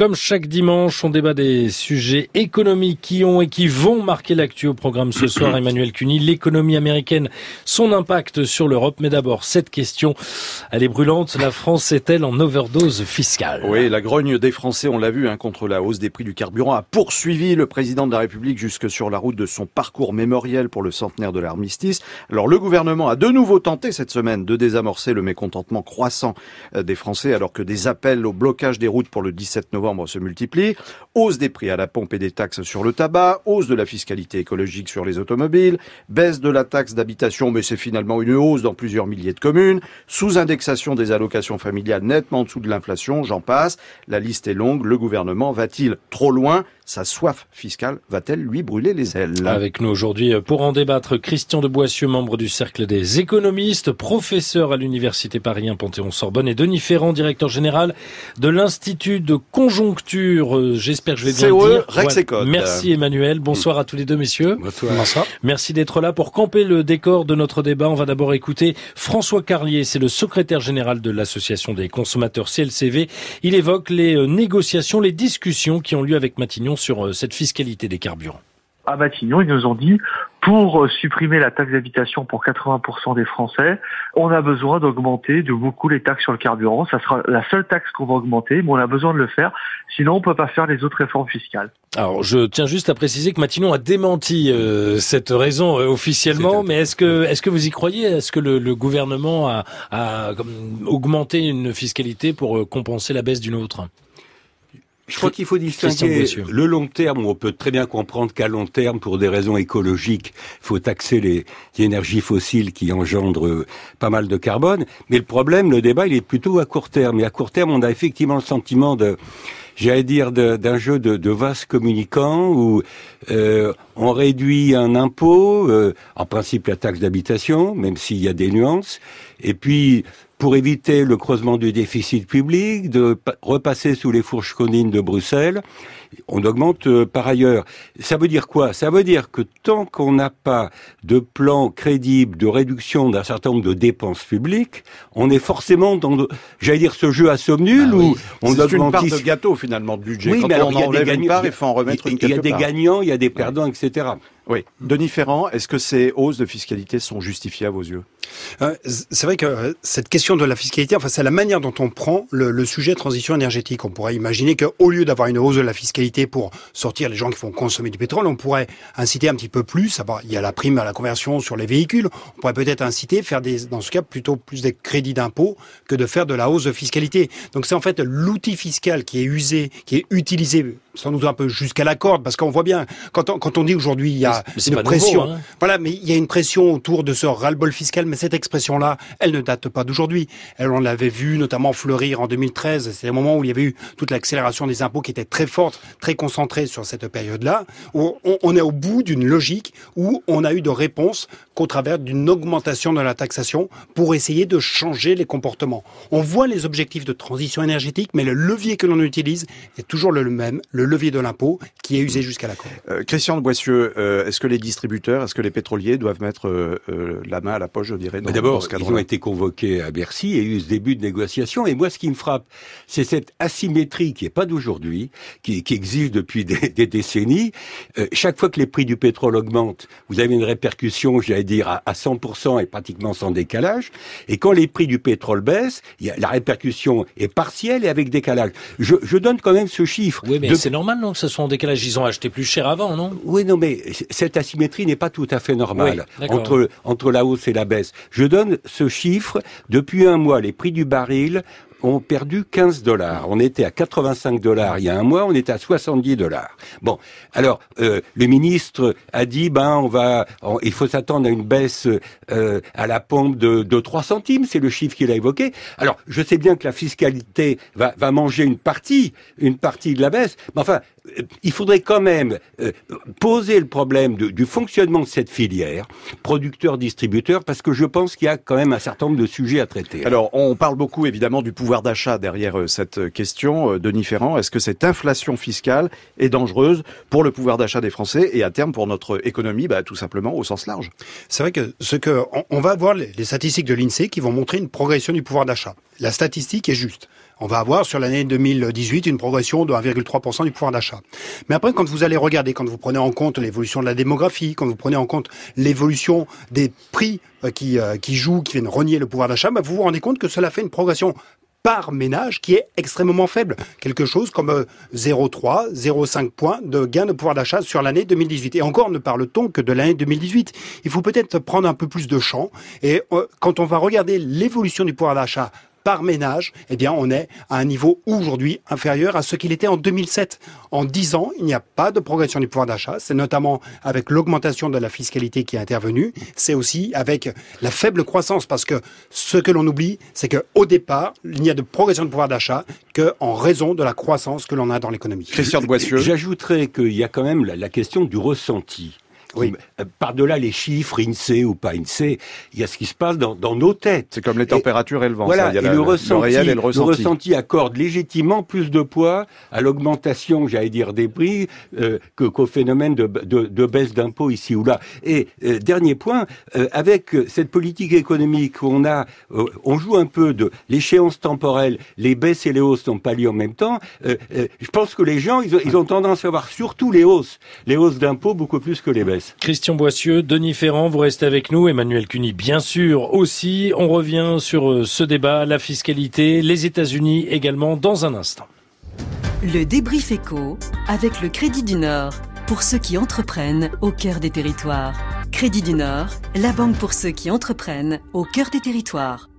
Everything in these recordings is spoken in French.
Comme chaque dimanche, on débat des sujets économiques qui ont et qui vont marquer l'actu au programme ce soir. Emmanuel Cuny, l'économie américaine, son impact sur l'Europe. Mais d'abord, cette question, elle est brûlante. La France est-elle en overdose fiscale? Oui, la grogne des Français, on l'a vu, hein, contre la hausse des prix du carburant, a poursuivi le président de la République jusque sur la route de son parcours mémoriel pour le centenaire de l'armistice. Alors le gouvernement a de nouveau tenté cette semaine de désamorcer le mécontentement croissant euh, des Français alors que des appels au blocage des routes pour le 17 novembre se multiplient. Hausse des prix à la pompe et des taxes sur le tabac, hausse de la fiscalité écologique sur les automobiles, baisse de la taxe d'habitation, mais c'est finalement une hausse dans plusieurs milliers de communes, sous-indexation des allocations familiales nettement en dessous de l'inflation, j'en passe. La liste est longue. Le gouvernement va-t-il trop loin? Sa soif fiscale va-t-elle lui brûler les ailes? Avec nous aujourd'hui euh, pour en débattre, Christian de Boissieu, membre du Cercle des économistes, professeur à l'Université Paris Panthéon-Sorbonne et Denis Ferrand, directeur général de l'Institut de conjoncture. Euh, j'espère que je vais bien le dire. Merci Emmanuel. Bonsoir à tous les deux messieurs. Bonsoir. Merci d'être là pour camper le décor de notre débat. On va d'abord écouter François Carlier, c'est le secrétaire général de l'Association des consommateurs CLCV. Il évoque les euh, négociations, les discussions qui ont lieu avec Matignon sur euh, cette fiscalité des carburants à Matignon, ils nous ont dit, pour euh, supprimer la taxe d'habitation pour 80% des Français, on a besoin d'augmenter de beaucoup les taxes sur le carburant. Ça sera la seule taxe qu'on va augmenter, mais on a besoin de le faire. Sinon, on peut pas faire les autres réformes fiscales. Alors, je tiens juste à préciser que Matignon a démenti euh, cette raison officiellement, mais est-ce que est-ce que vous y croyez? Est-ce que le, gouvernement a, a augmenté une fiscalité pour compenser la baisse d'une autre? Je crois qu'il faut distinguer le long terme, où on peut très bien comprendre qu'à long terme, pour des raisons écologiques, il faut taxer les, énergies fossiles qui engendrent euh, pas mal de carbone. Mais le problème, le débat, il est plutôt à court terme. Et à court terme, on a effectivement le sentiment de, j'allais dire, d'un jeu de, de vases communicants où euh, on réduit un impôt, euh, en principe la taxe d'habitation, même s'il y a des nuances, et puis pour éviter le creusement du déficit public, de repasser sous les fourches conines de Bruxelles. On augmente euh, par ailleurs. Ça veut dire quoi? Ça veut dire que tant qu'on n'a pas de plan crédible de réduction d'un certain nombre de dépenses publiques, on est forcément dans, j'allais dire, ce jeu à somme nulle ah où on augmente une part de gâteau finalement de budget. Oui, Quand mais on il y a des gagnants, il faut en remettre Il y a des gagnants, il y a des perdants, etc. Oui. Denis Ferrand, est-ce que ces hausses de fiscalité sont justifiées à vos yeux? Euh, C'est vrai que euh, cette question de la fiscalité, enfin, c'est la manière dont on prend le, le sujet de transition énergétique. On pourrait imaginer qu'au lieu d'avoir une hausse de la fiscalité pour sortir les gens qui font consommer du pétrole, on pourrait inciter un petit peu plus. Il y a la prime à la conversion sur les véhicules. On pourrait peut-être inciter, faire des, dans ce cas, plutôt plus des crédits d'impôt que de faire de la hausse de fiscalité. Donc c'est en fait l'outil fiscal qui est usé, qui est utilisé sans doute un peu jusqu'à la corde, parce qu'on voit bien, quand on, quand on dit aujourd'hui il y a une pression, hein. voilà, mais il y a une pression autour de ce ras-le-bol fiscal, mais cette expression-là, elle ne date pas d'aujourd'hui. Elle, on l'avait vu notamment fleurir en 2013, c'est le moment où il y avait eu toute l'accélération des impôts qui était très forte, très concentrée sur cette période-là, où on, on, est au bout d'une logique où on a eu de réponses qu'au travers d'une augmentation de la taxation pour essayer de changer les comportements. On voit les objectifs de transition énergétique, mais le levier que l'on utilise est toujours le même, le levier de l'impôt qui est usé jusqu'à la corde. Euh, Christian de Boissieu, euh, est-ce que les distributeurs, est-ce que les pétroliers doivent mettre euh, euh la main à la poche, je dirais, dans, D'abord, dans ils ont été convoqués à Bercy et eu ce début de négociation. Et moi, ce qui me frappe, c'est cette asymétrie qui n'est pas d'aujourd'hui, qui, qui, existe depuis des, des décennies. Euh, chaque fois que les prix du pétrole augmentent, vous avez une répercussion, j'allais dire, à, à 100% et pratiquement sans décalage. Et quand les prix du pétrole baissent, il y a, la répercussion est partielle et avec décalage. Je, je donne quand même ce chiffre. Oui, mais de... c'est normal, non, que ce soit en décalage. Ils ont acheté plus cher avant, non? Oui, non, mais cette asymétrie n'est pas tout à fait normale oui, entre, entre la hausse et la baisse. Je donne ce chiffre. Depuis un mois, les prix du baril ont perdu 15 dollars. On était à 85 dollars il y a un mois, on était à 70 dollars. Bon, alors euh, le ministre a dit ben on va, il faut s'attendre à une baisse euh, à la pompe de, de 3 centimes, c'est le chiffre qu'il a évoqué. Alors je sais bien que la fiscalité va, manger une partie, une partie de la baisse, mais enfin euh, il faudrait quand même poser le problème du fonctionnement de cette filière, producteur-distributeur, parce que je pense qu'il y a quand même un certain nombre de sujets à traiter. Alors, on parle beaucoup évidemment du pouvoir pouvoir d'achat derrière cette question. Denis Ferrand, est-ce que cette inflation fiscale est dangereuse pour le pouvoir d'achat des Français et à terme pour notre économie, bah, tout simplement au sens large C'est vrai que ce que on, va voir les, statistiques de l'INSEE qui vont montrer une progression du pouvoir d'achat. La statistique est juste on va avoir sur l'année 2018 une progression de 1,3% du pouvoir d'achat. Mais après, quand vous allez regarder, quand vous prenez en compte l'évolution de la démographie, quand vous prenez en compte l'évolution des prix euh, qui, euh, qui jouent, qui viennent renier le pouvoir d'achat, bah, vous vous rendez compte que cela fait une progression par ménage qui est extrêmement faible. Quelque chose comme 0,3, euh, 0,5 points de gain de pouvoir d'achat sur l'année 2018. Et encore ne parle-t-on que de l'année 2018. Il faut peut-être prendre un peu plus de champ. Et quand on va regarder l'évolution du pouvoir d'achat par ménage, eh bien, on est à un niveau aujourd'hui inférieur à ce qu'il était en 2007. En 10 ans, il n'y a pas de progression du pouvoir d'achat. C'est notamment avec l'augmentation de la fiscalité qui est intervenue. C'est aussi avec la faible croissance parce que ce que l'on oublie, c'est qu'au départ, il n'y a de progression du pouvoir d'achat qu'en raison de la croissance que l'on a dans l'économie. Christian de Boissieu. J'ajouterais qu'il y a quand même la question du ressenti. Oui. Euh, par-delà les chiffres, INSEE ou pas INSEE, il y a ce qui se passe dans, dans nos têtes. C'est comme les températures et, le vent. Voilà, et le, ressenti, le, le, ressenti. accorde légitimement plus de poids à l'augmentation, j'allais dire, des prix euh, que qu'au phénomène de, de, de baisse d'impôts ici ou là. Et euh, dernier point, euh, avec cette politique économique, on a, on joue un peu de l'échéance temporelle, les baisses et les hausses n'ont pas lieu en même temps. je pense que les gens, ils ont, ils ont tendance à voir surtout les hausses, les hausses d'impôts beaucoup plus que les baisses. Christian Boissieu, Denis Ferrand, vous restez avec nous. Emmanuel Cuny, bien sûr, aussi. On revient sur euh, ce débat, la fiscalité, les États-Unis également, dans un instant. Le débrief éco avec le Crédit du Nord, pour ceux qui entreprennent au cœur des territoires. Crédit du Nord, la banque pour ceux qui entreprennent au cœur des territoires.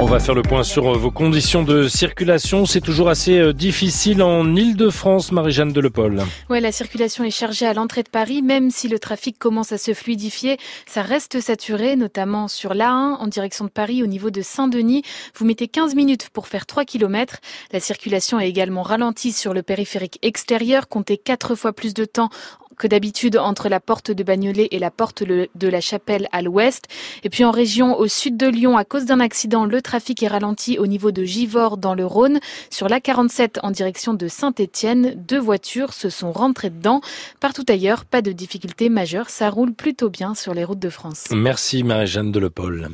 On va faire le point sur euh, vos conditions de circulation. C'est toujours assez euh, difficile en Ile-de-France, Marie-Jeanne Delepol. Ouais, la circulation est chargée à l'entrée de Paris, même si le trafic commence à se fluidifier. Ça reste saturé, notamment sur l'A1 en direction de Paris au niveau de Saint-Denis. Vous mettez 15 minutes pour faire 3 km. La circulation est également ralentie sur le périphérique extérieur. Comptez 4 fois plus de temps que d'habitude entre la porte de Bagnolet et la porte de la Chapelle à l'ouest. Et puis en région au sud de Lyon, à cause d'un accident, le trafic est ralenti au niveau de Givors dans le Rhône. Sur la 47 en direction de Saint-Étienne, deux voitures se sont rentrées dedans. Partout ailleurs, pas de difficultés majeures. Ça roule plutôt bien sur les routes de France. Merci Marie-Jeanne Delepol.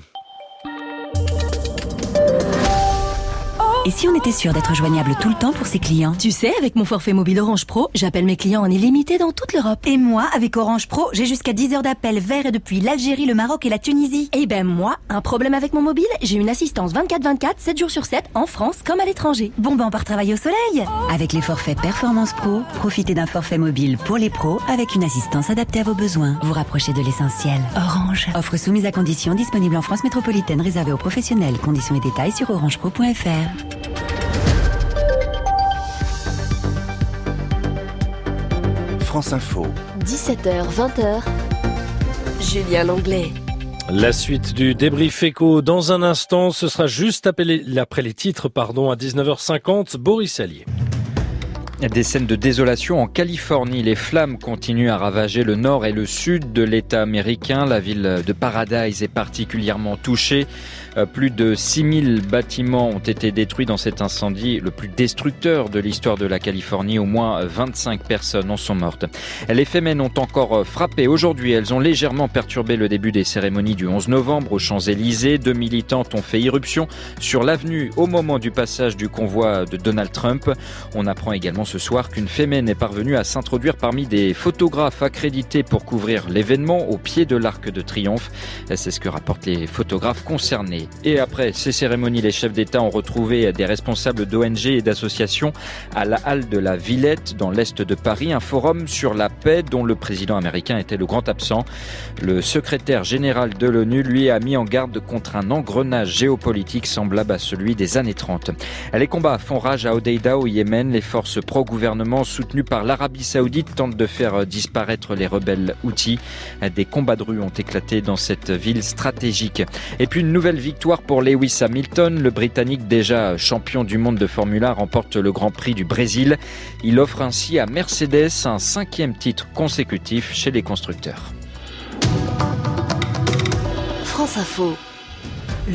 Et si on était sûr d'être joignable tout le temps pour ses clients Tu sais, avec mon forfait mobile Orange Pro, j'appelle mes clients en illimité dans toute l'Europe. Et moi, avec Orange Pro, j'ai jusqu'à 10 heures d'appel vers et depuis l'Algérie, le Maroc et la Tunisie. Et eh ben moi, un problème avec mon mobile, j'ai une assistance 24-24, 7 jours sur 7, en France comme à l'étranger. Bon ben on part travailler au soleil Avec les forfaits Performance Pro, profitez d'un forfait mobile pour les pros avec une assistance adaptée à vos besoins. Vous rapprochez de l'essentiel. Orange. Offre soumise à conditions disponible en France métropolitaine réservée aux professionnels. Conditions et détails sur orangepro.fr. France Info. 17h, 20h. Julien Langlais. La suite du débrief éco dans un instant, ce sera juste après les, titres, pardon, à 19h50, Boris Allier. Des scènes de désolation en Californie. Les flammes continuent à ravager le nord et le sud de l'État américain. La ville de Paradise est particulièrement touchée. Euh, plus de 6000 bâtiments ont été détruits dans cet incendie, le plus destructeur de l'histoire de la Californie. Au moins 25 personnes en sont mortes. Les Femen ont encore frappé aujourd'hui. Elles ont légèrement perturbé le début des cérémonies du 11 novembre aux Champs-Élysées. Deux militantes ont fait irruption sur l'avenue au moment du passage du convoi de Donald Trump. On apprend également ce soir qu'une Femen est parvenue à s'introduire parmi des photographes accrédités pour couvrir l'événement au pied de l'Arc de Triomphe. C'est ce que rapportent les photographes concernés. Et après ces cérémonies, les chefs d'État ont retrouvé des responsables d'ONG et d'associations à la halle de la Villette dans l'est de Paris, un forum sur la paix dont le président américain était le grand absent. Le secrétaire général de l'ONU lui a mis en garde contre un engrenage géopolitique semblable à celui des années 30. Les combats font rage à Odeida au Yémen. Les forces pro-gouvernement soutenues par l'Arabie saoudite tentent de faire disparaître les rebelles Houthis. Des combats de rue ont éclaté dans cette ville stratégique. Et puis une nouvelle victoire victoire pour Lewis Hamilton. Le Britannique, déjà champion du monde de Formule 1, remporte le Grand Prix du Brésil. Il offre ainsi à Mercedes un cinquième titre consécutif chez les constructeurs. France Info.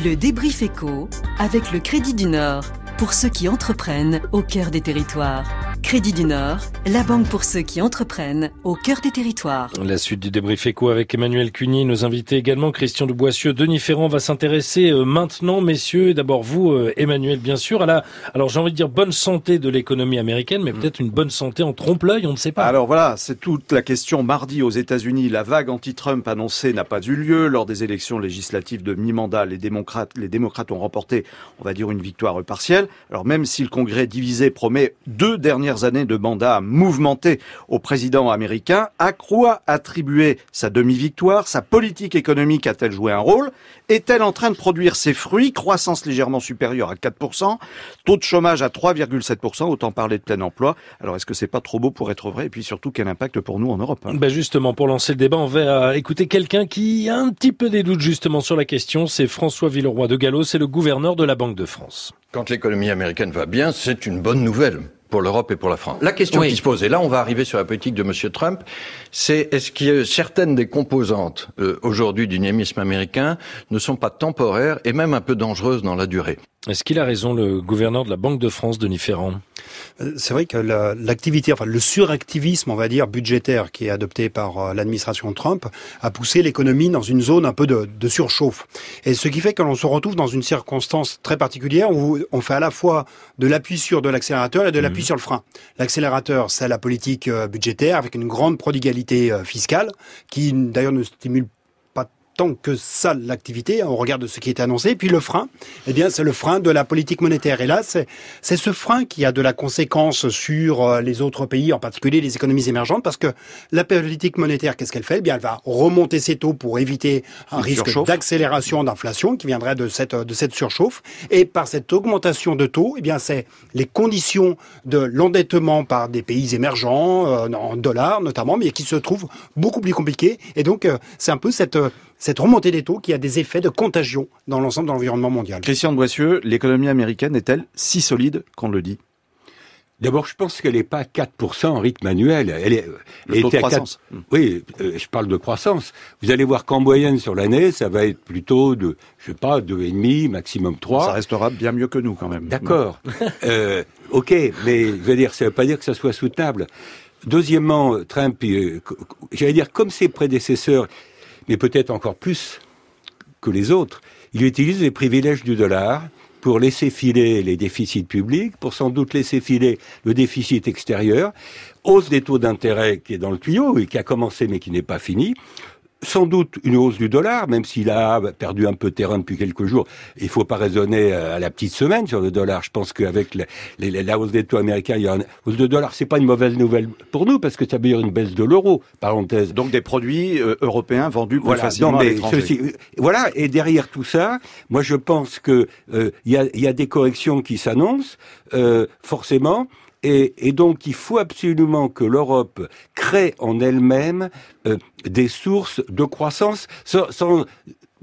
Le débrief éco avec le Crédit du Nord pour ceux qui entreprennent au cœur des territoires. Crédit du Nord, la banque pour ceux qui entreprennent au cœur des territoires. La suite du débrief éco avec Emmanuel Cuny, nos invités également, Christian de Boissieu, Denis Ferrand va s'intéresser euh, maintenant, messieurs, d'abord vous, euh, Emmanuel, bien sûr, à la, alors j'ai envie de dire bonne santé de l'économie américaine, mais peut-être une bonne santé en trompe-l'œil, on ne sait pas. Alors voilà, c'est toute la question. Mardi aux États-Unis, la vague anti-Trump annoncée n'a pas eu lieu. Lors des élections législatives de mi-mandat, les démocrates, les démocrates ont remporté, on va dire, une victoire partielle. Alors même si le Congrès divisé promet deux dernières années de mandat mouvementé au président américain, à quoi attribuer sa demi-victoire? Sa politique économique a-t-elle joué un rôle? Est-elle en train de produire ses fruits? Croissance légèrement supérieure à 4%, taux de chômage à 3,7%, autant parler de plein emploi. Alors est-ce que c'est pas trop beau pour être vrai? Et puis surtout, quel impact pour nous en Europe hein? ben Justement, pour lancer le débat, on va écouter quelqu'un qui a un petit peu des doutes justement sur la question. C'est François Villeroy de Gallo, c'est le gouverneur de la Banque de France. Quand l'économie américaine va bien, c'est une bonne nouvelle pour l'Europe et pour la France. La question qui se pose, et là on va arriver sur la politique de M. Trump, c'est est-ce que certaines des composantes euh, aujourd'hui du dynamisme américain ne sont pas temporaires et même un peu dangereuses dans la durée? Est-ce qu'il a raison, le gouverneur de la Banque de France, Denis Ferrand? Euh, c'est vrai que l'activité, enfin le suractivisme, on va dire, budgétaire qui est adopté par euh, l'administration Trump a poussé l'économie dans une zone un peu de, de, surchauffe. Et ce qui fait que l'on se retrouve dans une circonstance très particulière où on fait à la fois de l'appui sur de l'accélérateur et de l'appui mmh. sur le frein. L'accélérateur, c'est la politique euh, budgétaire avec une grande prodigalité fiscale qui d'ailleurs ne stimule tant que ça l'activité, on regarde ce qui est annoncé. Puis le frein, eh bien, c'est le frein de la politique monétaire. Et là, c'est ce frein qui a de la conséquence sur euh, les autres pays, en particulier les économies émergentes, parce que la politique monétaire, qu'est-ce qu'elle fait? Eh bien, elle va remonter ses taux pour éviter un risque d'accélération d'inflation qui viendrait de cette de cette surchauffe. Et par cette augmentation de taux, eh bien, c'est les conditions de l'endettement par des pays émergents euh, en dollars notamment, mais qui se trouvent beaucoup plus compliquées. Et donc, euh, c'est un peu cette cette remontée des taux qui a des effets de contagion dans l'ensemble de l'environnement mondial. Christian de Boissieu, l'économie américaine est-elle si solide qu'on le dit? D'abord, je pense qu'elle n'est pas à 4% en rythme annuel. Elle est, le taux de croissance. Oui, euh, je parle de croissance. Vous allez voir qu'en moyenne sur l'année, ça va être plutôt de, je sais pas, 2,5, maximum 3. Ça restera bien mieux que nous quand même. D'accord. euh, ok, mais je veux dire, ça ne veut pas dire que ça soit soutenable. Deuxièmement, Trump, euh, j'allais dire, comme ses prédécesseurs, mais peut-être encore plus que les autres, il utilise les privilèges du dollar pour laisser filer les déficits publics, pour sans doute laisser filer le déficit extérieur, hausse des taux d'intérêt qui est dans le tuyau et qui a commencé mais qui n'est pas fini, sans doute une hausse du dollar, même s'il a perdu un peu de terrain depuis quelques jours. Il faut pas raisonner euh, à la petite semaine sur le dollar. Je pense qu'avec la, hausse des taux américains, il y a une hausse de dollar. C'est pas une mauvaise nouvelle pour nous parce que ça veut dire une baisse de l'euro, parenthèse. Donc des produits euh, européens vendus plus voilà, facilement à l'étranger. Euh, voilà. Et derrière tout ça, moi je pense que il y, a, y, a, des corrections qui s'annoncent forcément. Et, donc, il faut absolument que l'Europe crée en elle-même euh, des sources de croissance sans,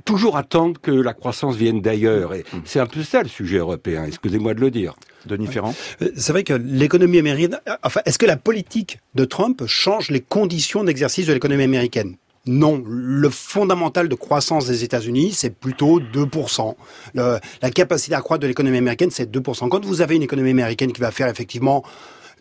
toujours attendre que la croissance vienne d'ailleurs. Et mm. c'est un peu ça le sujet européen, excusez-moi de le dire. Denis Ferrand euh, C'est vrai que l'économie américaine... Enfin, est-ce que la politique de Trump change les conditions d'exercice de l'économie américaine? Non, le fondamental de croissance des États-Unis, c'est plutôt 2%. la capacité à croître de l'économie américaine, c'est 2%. Quand vous avez une économie américaine qui va faire effectivement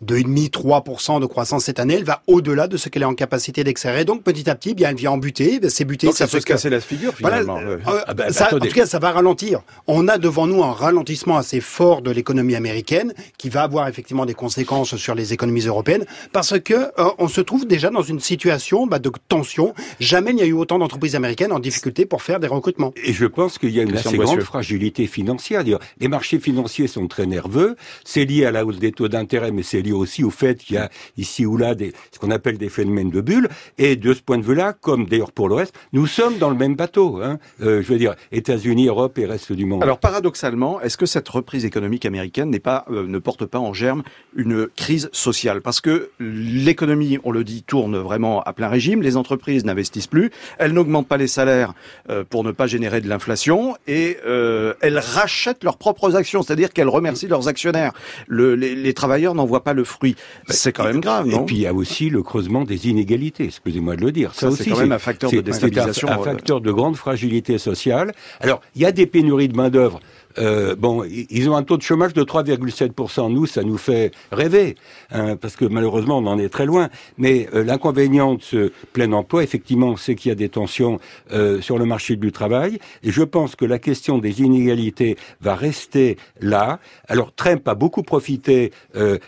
2,5-3% de croissance cette année, elle va au-delà de ce qu'elle est en capacité d'extraire. Donc petit à petit, bien, elle vient en buter. C'est buté. Donc ça, peut se casser la figure finalement. Euh, ah bah, ça, en tout cas, ça va ralentir. On a devant nous un ralentissement assez fort de l'économie américaine qui va avoir effectivement des conséquences sur les économies européennes parce que euh, on se trouve déjà dans une situation bah, de tension. Jamais il n'y a eu autant d'entreprises américaines en difficulté pour faire des recrutements. Et je pense qu'il y a une assez grande fragilité financière. Les marchés financiers sont très nerveux. C'est lié à la hausse des taux d'intérêt, mais c'est aussi au fait qu'il y a ici ou là des, ce qu'on appelle des phénomènes de bulles. Et de ce point de vue-là, comme d'ailleurs pour le reste, nous sommes dans le même bateau. Hein. Euh, je veux dire, États-Unis, Europe et reste du monde. Alors paradoxalement, est-ce que cette reprise économique américaine n'est pas, euh, ne porte pas en germe une crise sociale? Parce que l'économie, on le dit, tourne vraiment à plein régime. Les entreprises n'investissent plus, elles n'augmentent pas les salaires euh, pour ne pas générer de l'inflation et elles rachètent leurs propres actions, c'est-à-dire qu'elles remercient leurs actionnaires. Le, les, les travailleurs n'en voient pas le fruit. Bah, c'est quand même grave, non Et puis il y a aussi le creusement des inégalités, excusez-moi de le dire. Ça, c'est quand même un facteur de déstabilisation. un, facteur de grande fragilité sociale. Alors, il y a des pénuries de main-d'œuvre euh, bon, ils ont un taux de chômage de 3,7%. Nous, ça nous fait rêver, hein, parce que malheureusement, on en est très loin. Mais euh, l'inconvénient de ce plein emploi, effectivement, c'est qu'il y a des tensions euh, sur le marché du travail. Et je pense que la question des inégalités va rester là. Alors, Trump a beaucoup profité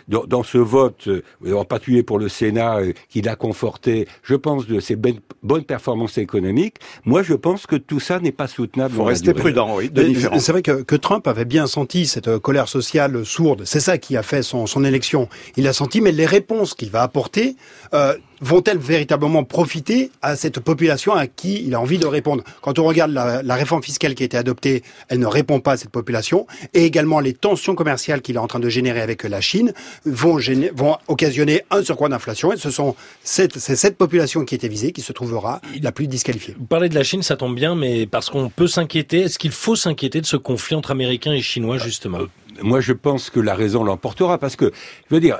dans, dans, ce vote, en particulier pour le Sénat, qui l'a conforté, je pense, de ses bonnes performances économiques. Moi, je pense que tout ça n'est pas soutenable. Il faut rester prudent, oui, C'est vrai que, que Trump avait bien senti cette colère sociale sourde. C'est ça qui a fait son, son élection. Il a senti, mais les réponses qu'il va apporter euh, vont-elles véritablement profiter à cette population à qui il a envie de répondre? Quand on regarde la, réforme fiscale qui a été adoptée, elle ne répond pas à cette population. Et également les tensions commerciales qu'il est en train de générer avec la Chine vont, vont occasionner un surcroît d'inflation. Et ce sont cette, c'est cette population qui était visée qui se trouvera la plus disqualifiée. Vous parlez de la Chine, ça tombe bien, mais parce qu'on peut s'inquiéter, est-ce qu'il faut s'inquiéter de ce conflit entre Américains et Chinois justement? Moi, je pense que la raison l'emportera parce que, je veux dire,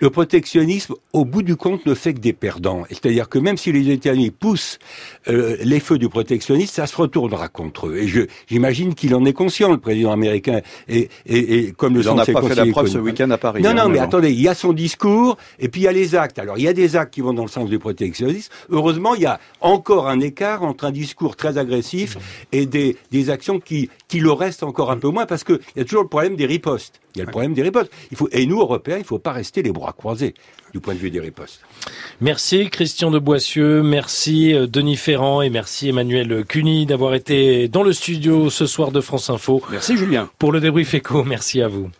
le protectionnisme, au bout du compte, ne fait que des perdants. C'est-à-dire que même si les États-Unis poussent euh, les feux du protectionnisme, ça se retournera contre eux. Et je, j'imagine qu'il en est conscient, le président américain, et, et, et comme le Il n'en a pas fait la preuve ce week-end à Paris. Non, non, hein, mais attendez, il y a son discours, et puis il y a les actes. Alors, il y a des actes qui vont dans le sens du protectionnisme. Heureusement, il y a encore un écart entre un discours très agressif et des, des actions qui, qui le restent encore un peu moins, parce qu'il y a toujours le problème des ripostes. Il y a le problème des ripostes. Il faut, et nous, Européens, il ne faut pas rester les bras croisés du point de vue des ripostes. Merci Christian de Boissieu, merci euh, Denis Ferrand et merci Emmanuel Cuny d'avoir été dans le studio ce soir de France Info. Merci Julien. Pour le débrief éco, merci à vous.